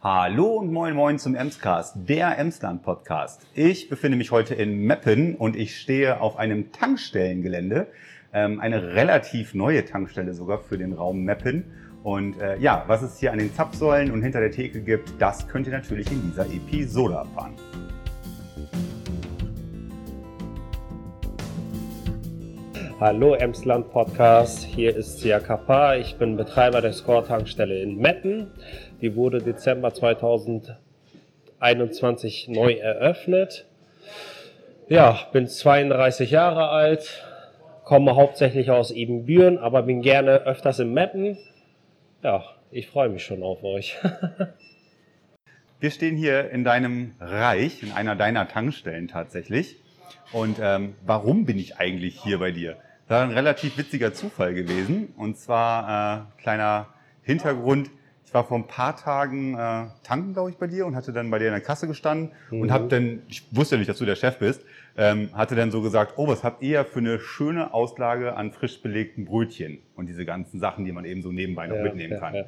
Hallo und moin moin zum Emscast, der Emsland Podcast. Ich befinde mich heute in Meppen und ich stehe auf einem Tankstellengelände, ähm, eine relativ neue Tankstelle sogar für den Raum Meppen. Und äh, ja, was es hier an den Zapfsäulen und hinter der Theke gibt, das könnt ihr natürlich in dieser Episode erfahren. Hallo Emsland Podcast, hier ist Sia Kappa. Ich bin Betreiber der Score-Tankstelle in Metten. Die wurde Dezember 2021 neu eröffnet. Ja, bin 32 Jahre alt, komme hauptsächlich aus Ebenbüren, aber bin gerne öfters in Metten. Ja, ich freue mich schon auf euch. Wir stehen hier in deinem Reich, in einer deiner Tankstellen tatsächlich. Und ähm, warum bin ich eigentlich hier bei dir? Das war ein relativ witziger Zufall gewesen. Und zwar äh, kleiner Hintergrund. Ich war vor ein paar Tagen äh, tanken, glaube ich, bei dir und hatte dann bei dir in der Kasse gestanden mhm. und habe dann, ich wusste ja nicht, dass du der Chef bist, ähm, hatte dann so gesagt, oh, was habt ihr für eine schöne Auslage an frisch belegten Brötchen und diese ganzen Sachen, die man eben so nebenbei noch ja, mitnehmen ja, kann. Ja.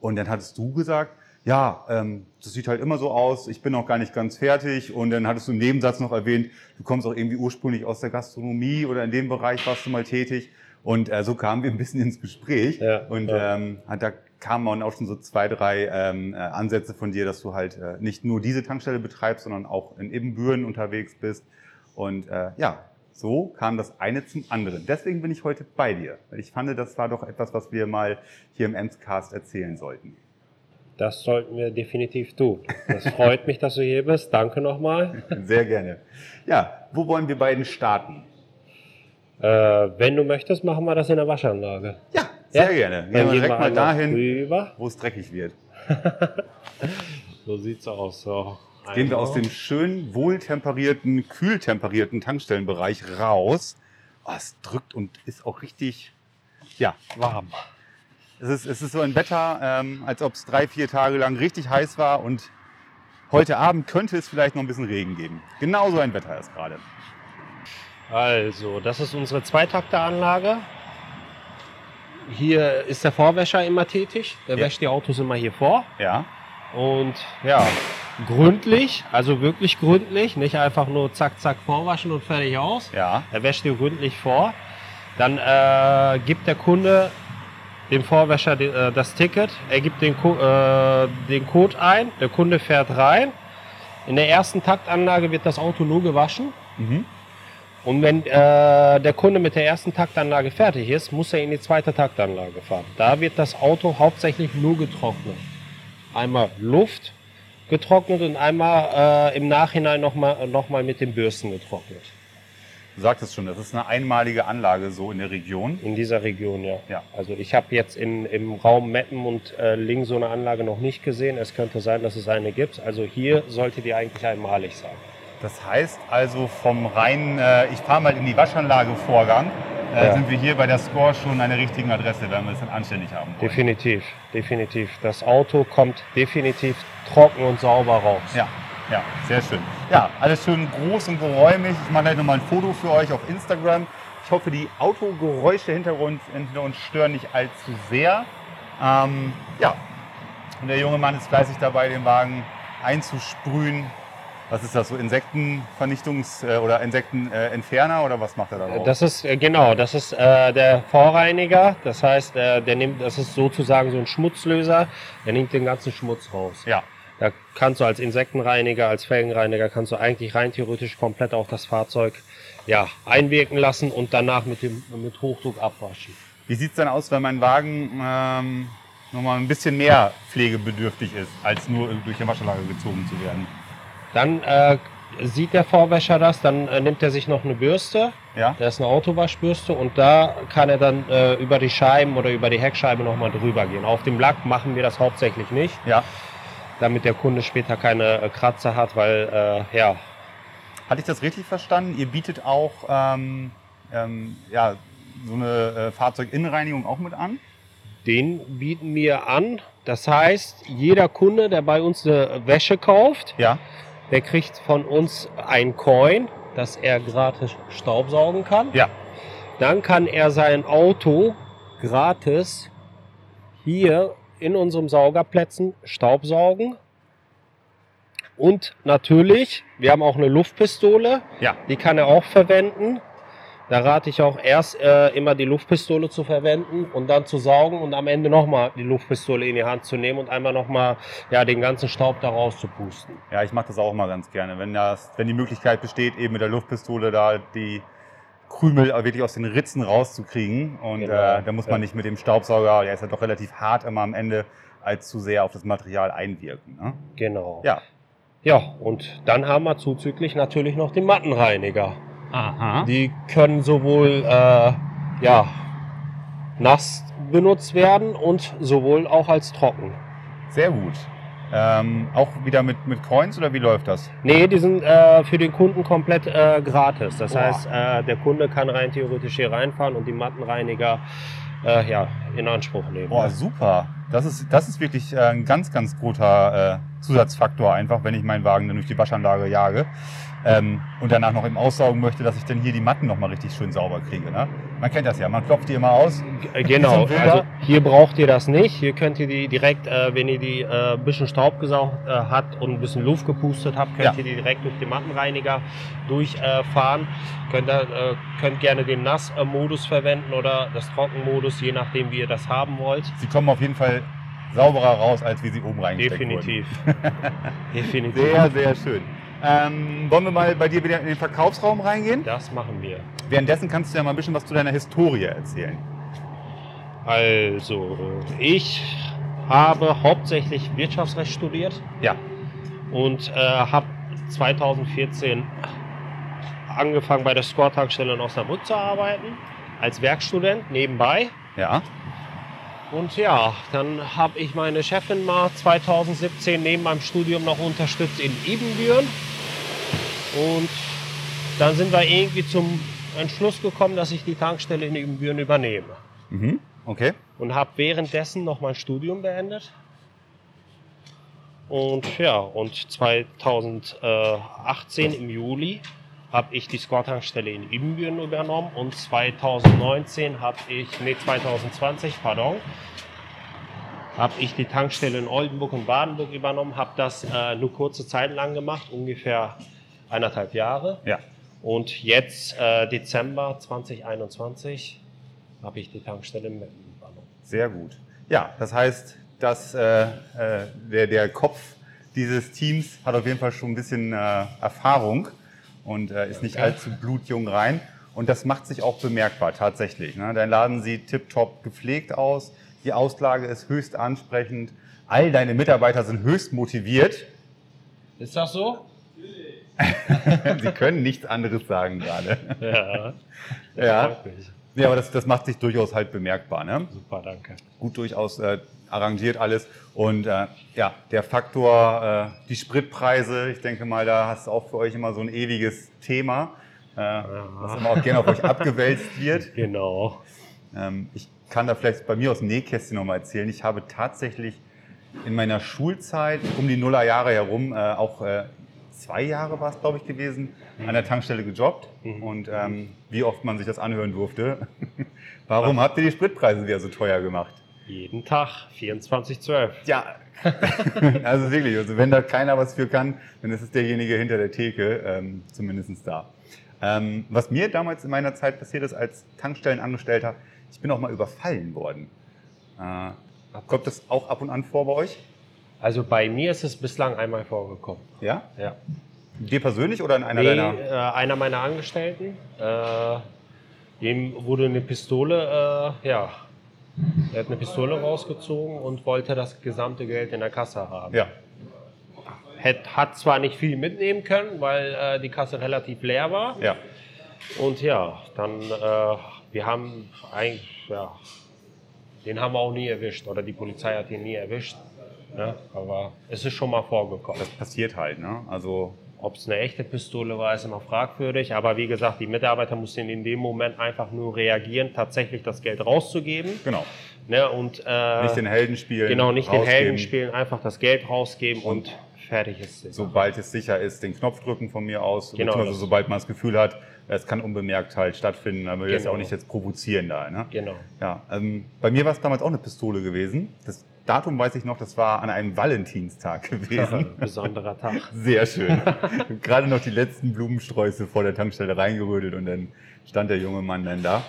Und dann hattest du gesagt, ja, ähm, das sieht halt immer so aus, ich bin noch gar nicht ganz fertig. Und dann hattest du im Nebensatz noch erwähnt, du kommst auch irgendwie ursprünglich aus der Gastronomie oder in dem Bereich warst du mal tätig. Und äh, so kamen wir ein bisschen ins Gespräch. Ja, und ja. Ähm, da kamen auch schon so zwei, drei ähm, äh, Ansätze von dir, dass du halt äh, nicht nur diese Tankstelle betreibst, sondern auch in Ibbenbüren unterwegs bist. Und äh, ja, so kam das eine zum anderen. Deswegen bin ich heute bei dir, weil ich fand, das war doch etwas, was wir mal hier im Emscast erzählen sollten. Das sollten wir definitiv tun. Das freut mich, dass du hier bist. Danke nochmal. Sehr gerne. Ja, wo wollen wir beiden starten? Äh, wenn du möchtest, machen wir das in der Waschanlage. Ja, sehr ja? gerne. Gehen wir direkt mal dahin, wo es dreckig wird. so sieht's aus. So. Jetzt gehen wir aus dem schön wohltemperierten, kühltemperierten Tankstellenbereich raus. Oh, es drückt und ist auch richtig, ja, warm. Es ist, es ist so ein Wetter, ähm, als ob es drei, vier Tage lang richtig heiß war und heute Abend könnte es vielleicht noch ein bisschen Regen geben. Genau so ein Wetter ist gerade. Also, das ist unsere Zweitakteranlage. Hier ist der Vorwäscher immer tätig. Der ja. wäscht die Autos immer hier vor. Ja. Und ja, gründlich, also wirklich gründlich, nicht einfach nur zack, zack vorwaschen und fertig aus. Ja. Er wäscht die gründlich vor. Dann äh, gibt der Kunde dem Vorwäscher äh, das Ticket, er gibt den, äh, den Code ein, der Kunde fährt rein. In der ersten Taktanlage wird das Auto nur gewaschen. Mhm. Und wenn äh, der Kunde mit der ersten Taktanlage fertig ist, muss er in die zweite Taktanlage fahren. Da wird das Auto hauptsächlich nur getrocknet. Einmal Luft getrocknet und einmal äh, im Nachhinein nochmal noch mal mit den Bürsten getrocknet. Du sagtest schon, das ist eine einmalige Anlage so in der Region. In dieser Region, ja. ja. Also ich habe jetzt in, im Raum Meppen und äh, Ling so eine Anlage noch nicht gesehen. Es könnte sein, dass es eine gibt. Also hier sollte die eigentlich einmalig sein. Das heißt also vom reinen, äh, ich fahre mal in die Waschanlage Vorgang, äh, ja. sind wir hier bei der Score schon an der richtigen Adresse, wenn wir es dann anständig haben wollen. Definitiv, definitiv. Das Auto kommt definitiv trocken und sauber raus. Ja, ja, sehr schön. Ja, alles schön groß und geräumig. Ich mache gleich nochmal ein Foto für euch auf Instagram. Ich hoffe, die Autogeräusche hinter uns, hinter uns stören nicht allzu sehr. Ähm, ja, und der junge Mann ist fleißig dabei, den Wagen einzusprühen. Was ist das, so Insektenvernichtungs- äh, oder Insektenentferner oder was macht er da drauf? Das ist, äh, genau, das ist äh, der Vorreiniger. Das heißt, äh, der nimmt, das ist sozusagen so ein Schmutzlöser. Der nimmt den ganzen Schmutz raus. Ja. Da kannst du als Insektenreiniger, als Felgenreiniger, kannst du eigentlich rein theoretisch komplett auch das Fahrzeug ja, einwirken lassen und danach mit, dem, mit Hochdruck abwaschen. Wie sieht es dann aus, wenn mein Wagen ähm, nochmal ein bisschen mehr pflegebedürftig ist, als nur durch die Waschanlage gezogen zu werden? Dann äh, sieht der Vorwäscher das, dann äh, nimmt er sich noch eine Bürste. Ja. Das ist eine Autowaschbürste und da kann er dann äh, über die Scheiben oder über die Heckscheibe nochmal drüber gehen. Auf dem Lack machen wir das hauptsächlich nicht. Ja damit der Kunde später keine äh, Kratzer hat, weil äh, ja. Hatte ich das richtig verstanden? Ihr bietet auch ähm, ähm, ja, so eine äh, Fahrzeuginnenreinigung auch mit an? Den bieten wir an. Das heißt, jeder Kunde, der bei uns eine Wäsche kauft, ja. der kriegt von uns ein Coin, dass er gratis Staubsaugen kann. Ja. Dann kann er sein Auto gratis hier in unserem Saugerplätzen Staubsaugen Und natürlich, wir haben auch eine Luftpistole, Ja. die kann er auch verwenden. Da rate ich auch erst äh, immer die Luftpistole zu verwenden und dann zu saugen und am Ende nochmal die Luftpistole in die Hand zu nehmen und einmal nochmal ja, den ganzen Staub da rauszupusten. Ja, ich mache das auch mal ganz gerne. Wenn, das, wenn die Möglichkeit besteht, eben mit der Luftpistole da die Krümel wirklich aus den Ritzen rauszukriegen. Und Genau, äh, da muss man ja. nicht mit dem Staubsauger, der ist ja doch relativ hart immer am Ende, als zu sehr auf das Material einwirken. Ne? Genau. Ja. Ja, und dann haben wir zuzüglich natürlich noch den Mattenreiniger. Aha. Die können sowohl äh, ja, nass benutzt werden und sowohl auch als trocken. Sehr gut. Ähm, auch wieder mit, mit Coins oder wie läuft das? Nee, die sind äh, für den Kunden komplett äh, gratis. Das Boah. heißt, äh, der Kunde kann rein theoretisch hier reinfahren und die Mattenreiniger äh, ja, in Anspruch nehmen. Boah, super. Das ist, das ist wirklich äh, ein ganz, ganz guter äh, Zusatzfaktor einfach, wenn ich meinen Wagen dann durch die Waschanlage jage ähm, und danach noch im Aussaugen möchte, dass ich dann hier die Matten nochmal richtig schön sauber kriege. Ne? Man kennt das ja, man klopft die immer aus. Äh, Genau, also hier braucht ihr das nicht. Hier könnt ihr die direkt, äh, wenn ihr die äh, ein bisschen Staub gesaugt äh, habt und ein bisschen Luft gepustet habt, könnt Ja. ihr die direkt durch den Mattenreiniger durchfahren. könnt, ihr, äh, könnt gerne den Nass-Modus verwenden oder das Trockenmodus, je nachdem wie ihr das haben wollt. Sie kommen auf jeden Fall sauberer raus, als wie sie oben reingesteckt Definitiv. wurden. Definitiv. Sehr, sehr schön. Ähm, wollen wir mal bei dir wieder in den Verkaufsraum reingehen? Das machen wir. Währenddessen kannst du ja mal ein bisschen was zu deiner Historie erzählen. Also, ich habe hauptsächlich Wirtschaftsrecht studiert Ja. und äh, habe 2014 angefangen bei der Score-Tankstelle in Osnabrück zu arbeiten, als Werkstudent nebenbei. Ja. Und ja, dann habe ich meine Chefin mal 2017 neben meinem Studium noch unterstützt in Ebenbüren. Und dann sind wir irgendwie zum Entschluss gekommen, dass ich die Tankstelle in Ebenbüren übernehme. Mhm. Okay. und habe währenddessen noch mein Studium beendet. Und ja, und 2018 im Juli habe ich die Score-Tankstelle in Ibbenbüren übernommen und 2019 habe ich, nee 2020, pardon, habe ich die Tankstelle in Oldenburg und Badenburg übernommen, habe das äh, nur kurze Zeit lang gemacht, ungefähr eineinhalb Jahre. Ja. Und jetzt, äh, Dezember 2021, habe ich die Tankstelle in Meppen übernommen. Sehr gut. Ja, das heißt, dass äh, äh, der, der Kopf dieses Teams hat auf jeden Fall schon ein bisschen äh, Erfahrung und äh, ist nicht Okay. allzu blutjung rein. Und das macht sich auch bemerkbar tatsächlich. Ne? Dein Laden sieht tiptop gepflegt aus, die Auslage ist höchst ansprechend, all deine Mitarbeiter sind höchst motiviert. Ist das so? Sie können nichts anderes sagen gerade. Ja. Ja. Freut mich. Ja, aber das, das macht sich durchaus halt bemerkbar. Ne? Super, danke. gut durchaus äh, arrangiert alles. Und äh, ja, der Faktor, äh, die Spritpreise, ich denke mal, da hast du auch für euch immer so ein ewiges Thema, äh, was immer auch gerne auf euch abgewälzt wird. Genau. Ähm, ich kann da vielleicht bei mir aus dem Nähkästchen nochmal erzählen. Ich habe tatsächlich in meiner Schulzeit um die Nullerjahre herum äh, auch äh, zwei Jahre war es, glaube ich, gewesen, an der Tankstelle gejobbt. Mhm. Und ähm, wie oft man sich das anhören durfte. Warum habt ihr die Spritpreise wieder so teuer gemacht? Jeden Tag 24,12. Ja, also wirklich, also wenn da keiner was für kann, dann ist es derjenige hinter der Theke, ähm, zumindest da. Ähm, was mir damals in meiner Zeit passiert ist als Tankstellenangestellter, ich bin auch mal überfallen worden. Äh, kommt das auch ab und an vor bei euch? Also bei mir ist es bislang einmal vorgekommen. Ja? Ja. Dir persönlich oder in einer Nee, deiner? äh, einer meiner Angestellten, äh, dem wurde eine Pistole, äh, ja, er hat eine Pistole rausgezogen und wollte das gesamte Geld in der Kasse haben. Ja, Hat, hat zwar nicht viel mitnehmen können, weil äh, die Kasse relativ leer war. ja. Und ja, dann, äh, wir haben eigentlich, ja, den haben wir auch nie erwischt oder die Polizei hat ihn nie erwischt. Ne? Aber es ist schon mal vorgekommen. Das passiert halt, ne? Also Ob es eine echte Pistole war, ist immer fragwürdig. Aber wie gesagt, die Mitarbeiter mussten in dem Moment einfach nur reagieren, tatsächlich das Geld rauszugeben. genau. Ne? Und, äh, Nicht den Helden spielen. Genau, nicht den rausgeben. Helden spielen, einfach das Geld rausgeben und, fertig ist es. sobald es sicher ist, den Knopf drücken von mir aus, Genau, das- sobald man das Gefühl hat, es kann unbemerkt halt stattfinden, das ja Genau. auch nicht jetzt provozieren da. Ne? Genau. Ja, ähm, bei mir war es damals auch eine Pistole gewesen. Das Datum weiß ich noch, das war an einem Valentinstag gewesen. Besonderer Tag. Sehr schön. Gerade noch die letzten Blumensträuße vor der Tankstelle reingerödelt und dann stand der junge Mann dann da.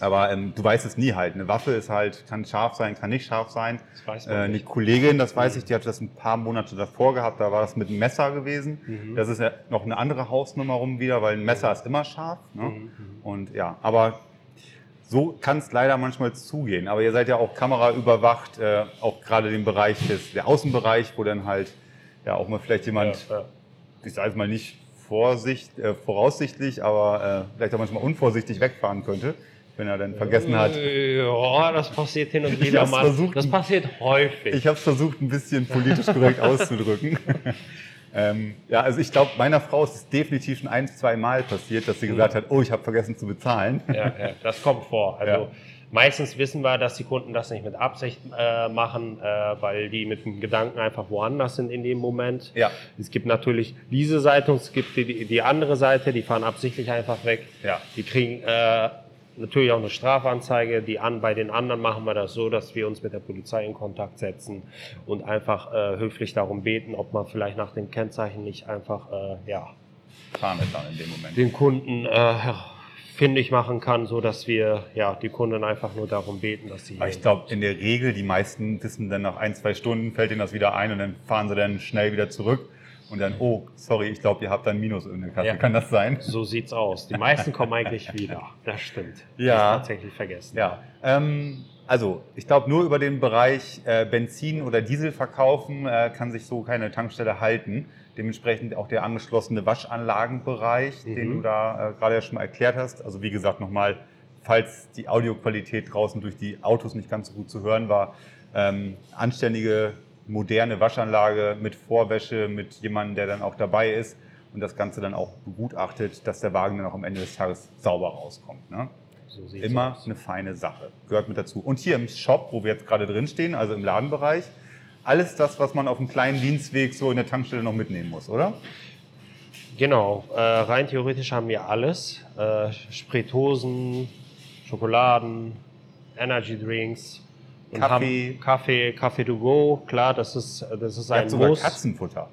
Aber ähm, du weißt es nie halt. Eine Waffe ist halt, kann scharf sein, kann nicht scharf sein. Das weiß Äh, man eine nicht. Kollegin, das weiß ich, die hatte das ein paar Monate davor gehabt, da war das mit einem Messer gewesen. Mhm. Das ist ja noch eine andere Hausnummer rum wieder, weil ein Messer ist immer scharf. Ne? Mhm. Und ja, aber so kann es leider manchmal zugehen. Aber ihr seid ja auch kameraüberwacht, äh, auch gerade den Bereich des, der Außenbereich, wo dann halt ja auch mal vielleicht jemand, Ja, ja. ich sage es mal nicht Vorsicht, äh, voraussichtlich, aber äh, vielleicht auch manchmal unvorsichtig wegfahren könnte, wenn er dann vergessen hat. Ja, das passiert hin und wieder mal. versucht. Das passiert häufig. Ich habe es versucht, ein bisschen politisch korrekt auszudrücken. ähm, ja, also ich glaube, meiner Frau ist es definitiv schon ein, zwei Mal passiert, dass sie gesagt hat, oh, ich habe vergessen zu bezahlen. ja, ja, das kommt vor. Also Ja. meistens wissen wir, dass die Kunden das nicht mit Absicht äh, machen, äh, weil die mit dem Gedanken einfach woanders sind in dem Moment. Ja. Es gibt natürlich diese Seite und es gibt die, die andere Seite, die fahren absichtlich einfach weg. Ja. Die kriegen äh, natürlich auch eine Strafanzeige. Die an, bei den anderen machen wir das so, dass wir uns mit der Polizei in Kontakt setzen und einfach äh, höflich darum beten, ob man vielleicht nach dem Kennzeichen nicht einfach äh, ja, Fahren wir dann in dem Moment. den Kunden äh, findig machen kann, so dass wir ja die Kunden einfach nur darum beten, dass sie Aber ich glaube, in der Regel, die meisten wissen dann nach ein, zwei Stunden, fällt ihnen das wieder ein und dann fahren sie dann schnell wieder zurück und dann, oh, sorry, ich glaube, ihr habt ein Minus in der Kasse. Ja. Kann das sein? so sieht's aus. Die meisten kommen eigentlich wieder. Das stimmt. Ja. Das ist tatsächlich vergessen. Ja, ähm, also ich glaube, nur über den Bereich äh, Benzin oder Diesel verkaufen äh, kann sich so keine Tankstelle halten. Dementsprechend auch der angeschlossene Waschanlagenbereich, den Mhm. du da äh, gerade ja schon mal erklärt hast. Also wie gesagt nochmal, falls die Audioqualität draußen durch die Autos nicht ganz so gut zu hören war, ähm, anständige, moderne Waschanlage mit Vorwäsche, mit jemandem, der dann auch dabei ist und das Ganze dann auch begutachtet, dass der Wagen dann auch am Ende des Tages sauber rauskommt. Ne? So Immer aus. eine feine Sache. Gehört mit dazu. Und hier im Shop, wo wir jetzt gerade drin stehen, also im Ladenbereich, alles das, was man auf einem kleinen Dienstweg so in der Tankstelle noch mitnehmen muss, oder? Genau, äh, rein theoretisch haben wir alles. Äh, Spiritosen, Schokoladen, Energy Drinks. Kaffee. Kaffee, Kaffee to go, klar, das ist, das ist ein sogar Muss. Katzenfutter.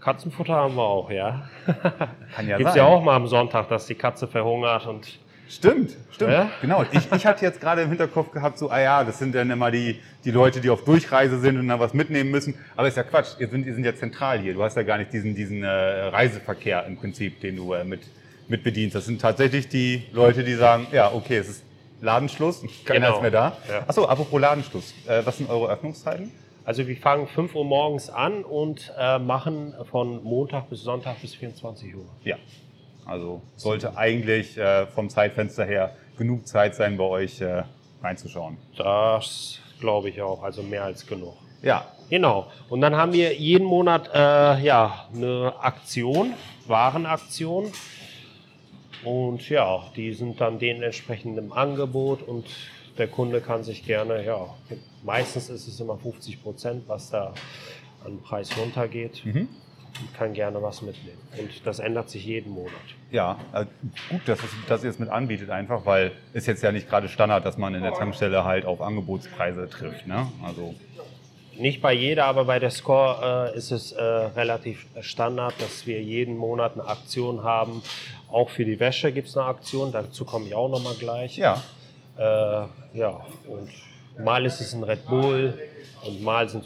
Katzenfutter haben wir auch, ja. Kann ja Gibt's sein. ja auch mal am Sonntag, dass die Katze verhungert und Stimmt, stimmt. Ja? Genau. Ich, ich hatte jetzt gerade im Hinterkopf gehabt, so, ah ja, das sind dann immer die, die Leute, die auf Durchreise sind und dann was mitnehmen müssen. Aber ist ja Quatsch. Ihr sind, ihr sind ja zentral hier. Du hast ja gar nicht diesen, diesen äh, Reiseverkehr im Prinzip, den du äh, mit, mit bedienst. Das sind tatsächlich die Leute, die sagen, ja, okay, es ist Ladenschluss, keiner Genau. ist mehr da. Ja. Achso, apropos Ladenschluss. Äh, was sind eure Öffnungszeiten? Also wir fangen 5 Uhr morgens an und äh, machen von Montag bis Sonntag bis 24 Uhr. Ja. Also sollte eigentlich äh, vom Zeitfenster her genug Zeit sein, bei euch äh, reinzuschauen. Das glaube ich auch, also mehr als genug. Ja, Genau. Und dann haben wir jeden Monat äh, ja, eine Aktion, Warenaktion. Und ja, die sind dann dementsprechend im Angebot und der Kunde kann sich gerne, ja, meistens ist es immer 50 Prozent, was da an Preis runtergeht, Mhm. und kann gerne was mitnehmen. Und das ändert sich jeden Monat. Ja, äh, gut, dass, es, dass ihr es mit anbietet einfach, weil ist jetzt ja nicht gerade Standard, dass man in der Tankstelle halt auf Angebotspreise trifft. Ne? Also Nicht bei jeder, aber bei der Score äh, ist es äh, relativ Standard, dass wir jeden Monat eine Aktion haben. Auch für die Wäsche gibt es eine Aktion, dazu komme ich auch nochmal gleich. ja, Äh, ja, und mal ist es ein Red Bull und mal sind,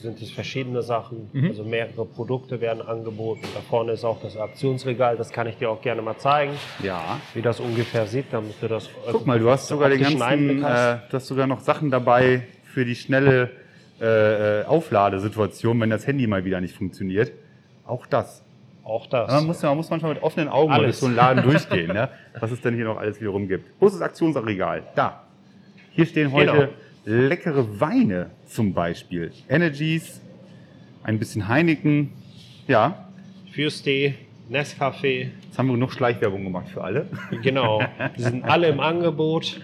sind es verschiedene Sachen. Mhm. Also mehrere Produkte werden angeboten. Da vorne ist auch das Aktionsregal, das kann ich dir auch gerne mal zeigen, ja. wie das ungefähr sieht, damit du das. Guck mal, du hast sogar den ganzen, hast. äh, du hast sogar noch Sachen dabei für die schnelle äh, äh, Aufladesituation, wenn das Handy mal wieder nicht funktioniert. Auch das. Auch das. Man muss, man muss manchmal mit offenen Augen mal durch Alles. so einen Laden durchgehen, ne? was es denn hier noch alles wiederum gibt. Wo ist das Aktionsregal? Da. Hier stehen heute leckere Weine zum Beispiel. Energies, ein bisschen Heineken. Ja, Fürstee, Nescafé, jetzt haben wir genug Schleichwerbung gemacht für alle. Genau, die sind alle im Angebot.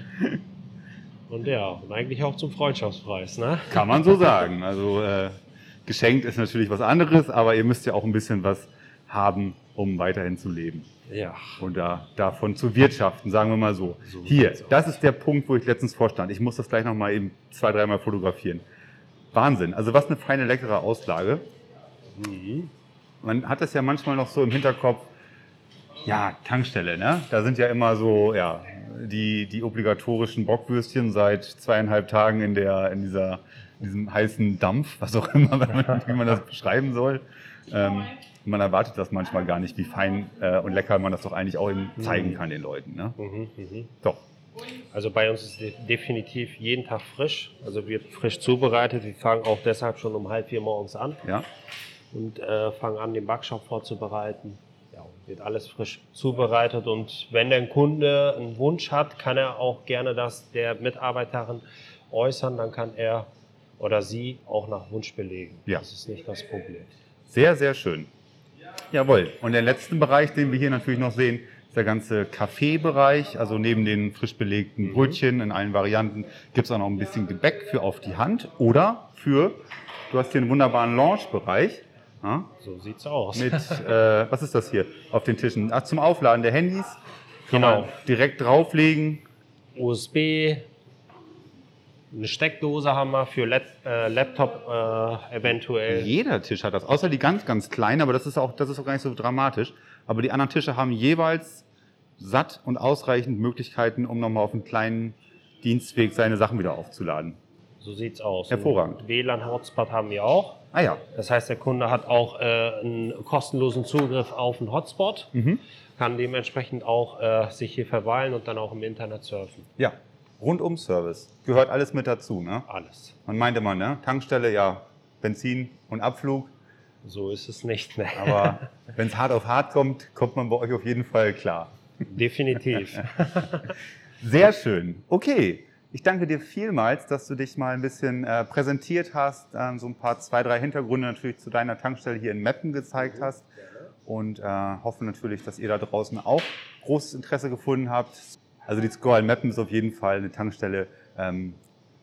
Und ja, und eigentlich auch zum Freundschaftspreis, ne? Kann man so sagen. Also äh, geschenkt ist natürlich was anderes, aber ihr müsst ja auch ein bisschen was haben, um weiterhin zu leben. Ja. und da, davon zu wirtschaften, sagen wir mal so. So Hier, das ist der Punkt, wo ich letztens vorstand. Ich muss das gleich noch mal eben zwei, dreimal fotografieren. Wahnsinn. Also was eine feine, leckere Auslage. Man hat das ja manchmal noch so im Hinterkopf, ja, Tankstelle, ne? Da sind ja immer so, ja, die, die obligatorischen Bockwürstchen seit zweieinhalb Tagen in, der, in, dieser, in diesem heißen Dampf, was auch immer, wie man das beschreiben soll. Ähm, man erwartet das manchmal gar nicht, wie fein äh, und lecker man das doch eigentlich auch eben zeigen kann den Leuten. Ne? Mhm, mhm. Doch. Also bei uns ist es definitiv jeden Tag frisch. Also wird frisch zubereitet. Wir fangen auch deshalb schon um halb vier morgens an Ja? und äh, fangen an, den Backshop vorzubereiten. Wird alles frisch zubereitet. Und wenn der Kunde einen Wunsch hat, kann er auch gerne das der Mitarbeiterin äußern. Dann kann er oder sie auch nach Wunsch belegen. Ja. Das ist nicht das Problem. Sehr, sehr schön. Jawohl. Und der letzte Bereich, den wir hier natürlich noch sehen, ist der ganze Kaffeebereich. Also neben den frisch belegten Brötchen in allen Varianten gibt es auch noch ein bisschen Gebäck für auf die Hand oder für, du hast hier einen wunderbaren Lounge-Bereich. Ja, So sieht's aus. mit, äh, was ist das hier auf den Tischen? Ach, zum Aufladen der Handys. Genau. direkt drauflegen. USB, eine Steckdose haben wir für Let äh, Laptop äh, eventuell. Jeder Tisch hat das, außer die ganz, ganz kleinen, aber das ist auch, das ist auch gar nicht so dramatisch. Aber die anderen Tische haben jeweils satt und ausreichend Möglichkeiten, um nochmal auf einem kleinen Dienstweg seine Sachen wieder aufzuladen. So sieht's aus. Hervorragend. WLAN-Hotspot haben wir auch. Ah ja, Das heißt, der Kunde hat auch äh, einen kostenlosen Zugriff auf einen Hotspot, Mhm. kann dementsprechend auch äh, sich hier verweilen und dann auch im Internet surfen. ja. Rundum-Service. Gehört alles mit dazu, ne? Alles. Man meinte mal, ne? Tankstelle, ja, Benzin und Abflug. So ist es nicht. Ne? Aber wenn es hart auf hart kommt, kommt man bei euch auf jeden Fall klar. Definitiv. Sehr schön. Okay. Ich danke dir vielmals, dass du dich mal ein bisschen äh, präsentiert hast, ähm, so ein paar, zwei, drei Hintergründe natürlich zu deiner Tankstelle hier in Meppen gezeigt hast und äh, hoffe natürlich, dass ihr da draußen auch großes Interesse gefunden habt. Also die Score in Meppen ist auf jeden Fall eine Tankstelle, ähm,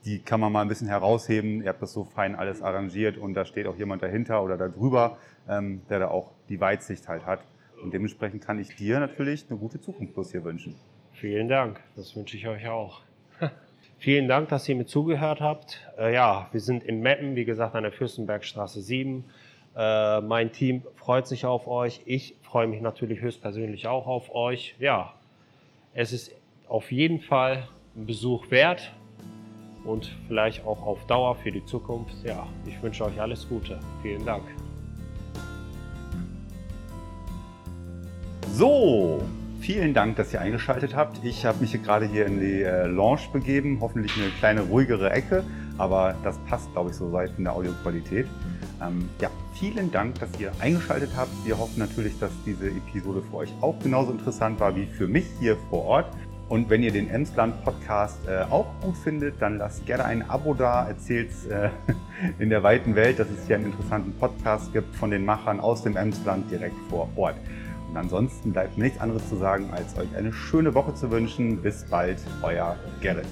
die kann man mal ein bisschen herausheben. Ihr habt das so fein alles arrangiert und da steht auch jemand dahinter oder da drüber, ähm, der da auch die Weitsicht halt hat. Und dementsprechend kann ich dir natürlich eine gute Zukunft bloß hier wünschen. Vielen Dank. Das wünsche ich euch auch. Vielen Dank, dass ihr mir zugehört habt. Äh, ja, wir sind in Meppen, wie gesagt, an der Fürstenbergstraße 7. Äh, mein Team freut sich auf euch. Ich freue mich natürlich höchstpersönlich auch auf euch. Ja, es ist auf jeden Fall ein Besuch wert und vielleicht auch auf Dauer für die Zukunft. Ja, ich wünsche euch alles Gute. Vielen Dank. So, vielen Dank, dass ihr eingeschaltet habt. Ich habe mich hier gerade hier in die äh, Lounge begeben, hoffentlich eine kleine ruhigere Ecke, aber das passt, glaube ich, so weit von der Audioqualität. Ähm, ja, vielen Dank, dass ihr eingeschaltet habt. Wir hoffen natürlich, dass diese Episode für euch auch genauso interessant war wie für mich hier vor Ort. Und wenn ihr den Emsland Podcast äh, auch gut findet, dann lasst gerne ein Abo da, erzählt äh, in der weiten Welt, dass es hier einen interessanten Podcast gibt von den Machern aus dem Emsland direkt vor Ort. Und ansonsten bleibt mir nichts anderes zu sagen, als euch eine schöne Woche zu wünschen. Bis bald, euer Gerrit.